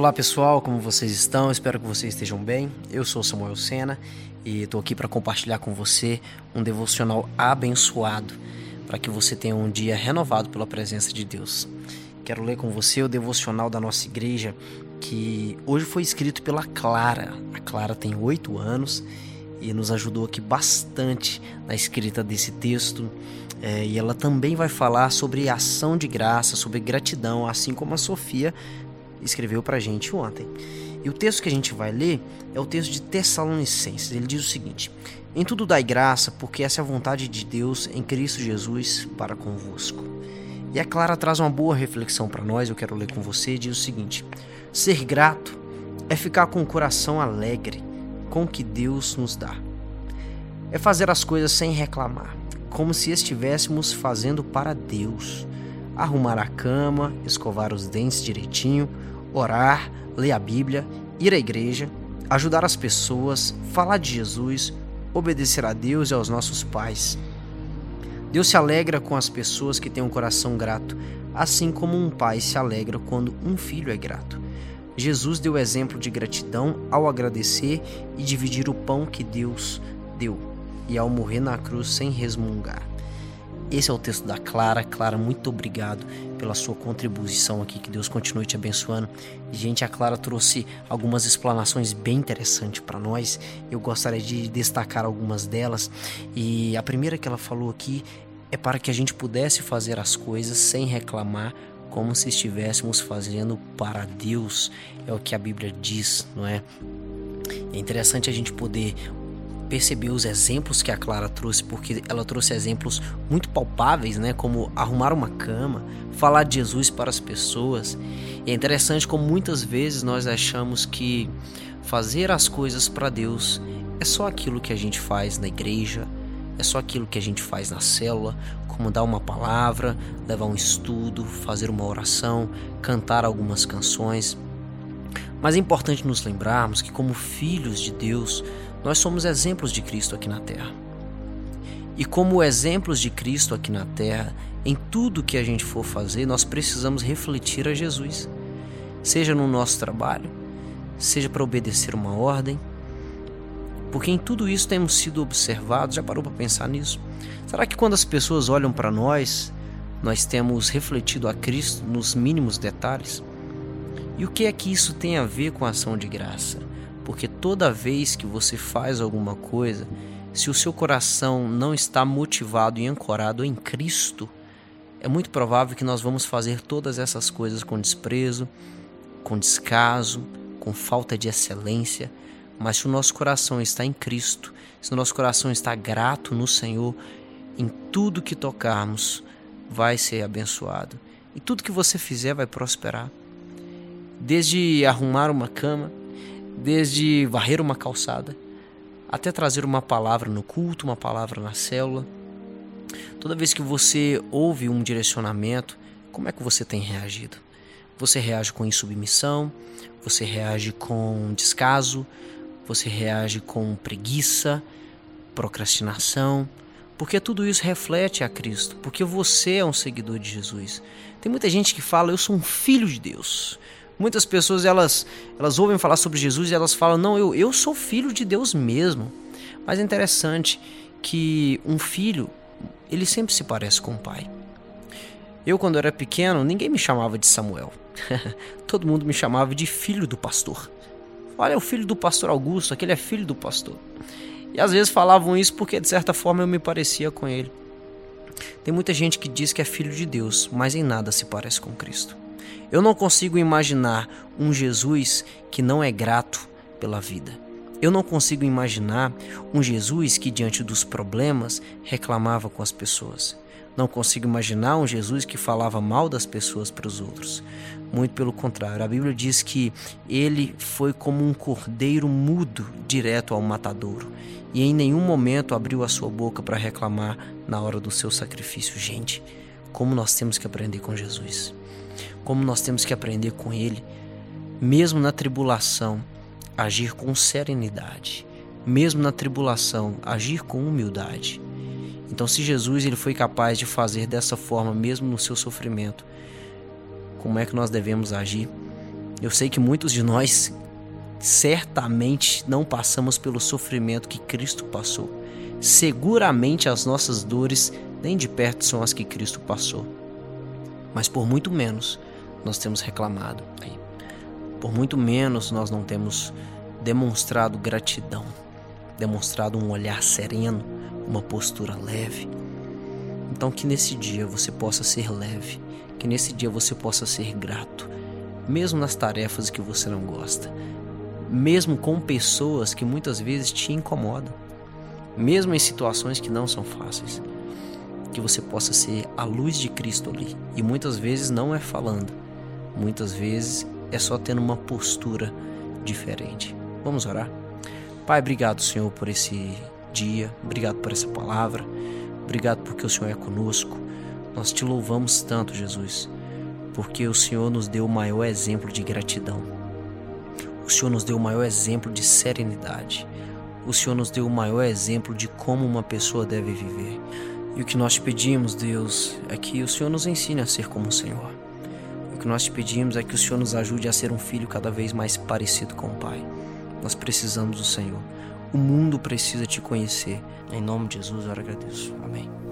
Olá pessoal, como vocês estão? Espero que vocês estejam bem. Eu sou Samuel Sena e estou aqui para compartilhar com você um devocional abençoado para que você tenha um dia renovado pela presença de Deus. Quero ler com você o devocional da nossa igreja que hoje foi escrito pela Clara. A Clara tem oito anos e nos ajudou aqui bastante na escrita desse texto. É, e ela também vai falar sobre ação de graça, sobre gratidão, assim como a Sofia escreveu para a gente ontem. E o texto que a gente vai ler é o texto de Tessalonicenses. Ele diz o seguinte: Em tudo dai graça, porque essa é a vontade de Deus em Cristo Jesus para convosco. E a Clara traz uma boa reflexão para nós, eu quero ler com você. Diz o seguinte: Ser grato é ficar com o coração alegre com o que Deus nos dá. É fazer as coisas sem reclamar, como se estivéssemos fazendo para Deus. Arrumar a cama, escovar os dentes direitinho, orar, ler a Bíblia, ir à igreja, ajudar as pessoas, falar de Jesus, obedecer a Deus e aos nossos pais. Deus se alegra com as pessoas que têm um coração grato, assim como um pai se alegra quando um filho é grato. Jesus deu exemplo de gratidão ao agradecer e dividir o pão que Deus deu, e ao morrer na cruz sem resmungar. Esse é o texto da Clara. Clara, muito obrigado pela sua contribuição aqui. Que Deus continue te abençoando. Gente, a Clara trouxe algumas explanações bem interessantes para nós. Eu gostaria de destacar algumas delas. E a primeira que ela falou aqui é para que a gente pudesse fazer as coisas sem reclamar, como se estivéssemos fazendo para Deus. É o que a Bíblia diz, não é? É interessante a gente poder perceber os exemplos que a Clara trouxe, porque ela trouxe exemplos muito palpáveis, né, como arrumar uma cama, falar de Jesus para as pessoas. E é interessante como muitas vezes nós achamos que fazer as coisas para Deus é só aquilo que a gente faz na igreja, é só aquilo que a gente faz na célula, como dar uma palavra, levar um estudo, fazer uma oração, cantar algumas canções. Mas é importante nos lembrarmos que, como filhos de Deus, nós somos exemplos de Cristo aqui na terra. E como exemplos de Cristo aqui na terra, em tudo que a gente for fazer, nós precisamos refletir a Jesus. Seja no nosso trabalho, seja para obedecer uma ordem, porque em tudo isso temos sido observados. Já parou para pensar nisso? Será que quando as pessoas olham para nós, nós temos refletido a Cristo nos mínimos detalhes? E o que é que isso tem a ver com a ação de graça? Porque toda vez que você faz alguma coisa, se o seu coração não está motivado e ancorado em Cristo, é muito provável que nós vamos fazer todas essas coisas com desprezo, com descaso, com falta de excelência. Mas se o nosso coração está em Cristo, se o nosso coração está grato no Senhor, em tudo que tocarmos vai ser abençoado. E tudo que você fizer vai prosperar. Desde arrumar uma cama, desde varrer uma calçada até trazer uma palavra no culto, uma palavra na célula. Toda vez que você ouve um direcionamento, como é que você tem reagido? Você reage com insubmissão, você reage com descaso, você reage com preguiça, procrastinação, porque tudo isso reflete a Cristo, porque você é um seguidor de Jesus. Tem muita gente que fala: Eu sou um filho de Deus, Muitas pessoas elas, elas ouvem falar sobre Jesus e elas falam: Não, eu, eu sou filho de Deus mesmo. Mas é interessante que um filho, ele sempre se parece com o pai. Eu, quando era pequeno, ninguém me chamava de Samuel. Todo mundo me chamava de filho do pastor. Olha, é o filho do pastor Augusto, aquele é filho do pastor. E às vezes falavam isso porque, de certa forma, eu me parecia com ele. Tem muita gente que diz que é filho de Deus, mas em nada se parece com Cristo. Eu não consigo imaginar um Jesus que não é grato pela vida. Eu não consigo imaginar um Jesus que, diante dos problemas, reclamava com as pessoas. Não consigo imaginar um Jesus que falava mal das pessoas para os outros. Muito pelo contrário, a Bíblia diz que ele foi como um cordeiro mudo direto ao matadouro e em nenhum momento abriu a sua boca para reclamar na hora do seu sacrifício. Gente, como nós temos que aprender com Jesus como nós temos que aprender com Ele, mesmo na tribulação, agir com serenidade, mesmo na tribulação, agir com humildade. Então, se Jesus ele foi capaz de fazer dessa forma, mesmo no seu sofrimento, como é que nós devemos agir? Eu sei que muitos de nós certamente não passamos pelo sofrimento que Cristo passou. Seguramente as nossas dores nem de perto são as que Cristo passou. Mas por muito menos nós temos reclamado. Por muito menos nós não temos demonstrado gratidão, demonstrado um olhar sereno, uma postura leve. Então que nesse dia você possa ser leve, que nesse dia você possa ser grato, mesmo nas tarefas que você não gosta, mesmo com pessoas que muitas vezes te incomodam, mesmo em situações que não são fáceis. Que você possa ser a luz de Cristo ali. E muitas vezes não é falando, muitas vezes é só tendo uma postura diferente. Vamos orar? Pai, obrigado, Senhor, por esse dia, obrigado por essa palavra, obrigado porque o Senhor é conosco. Nós te louvamos tanto, Jesus, porque o Senhor nos deu o maior exemplo de gratidão. O Senhor nos deu o maior exemplo de serenidade. O Senhor nos deu o maior exemplo de como uma pessoa deve viver. E o que nós te pedimos, Deus, é que o Senhor nos ensine a ser como o Senhor. O que nós te pedimos é que o Senhor nos ajude a ser um filho cada vez mais parecido com o Pai. Nós precisamos do Senhor. O mundo precisa te conhecer. Em nome de Jesus, eu agradeço. Amém.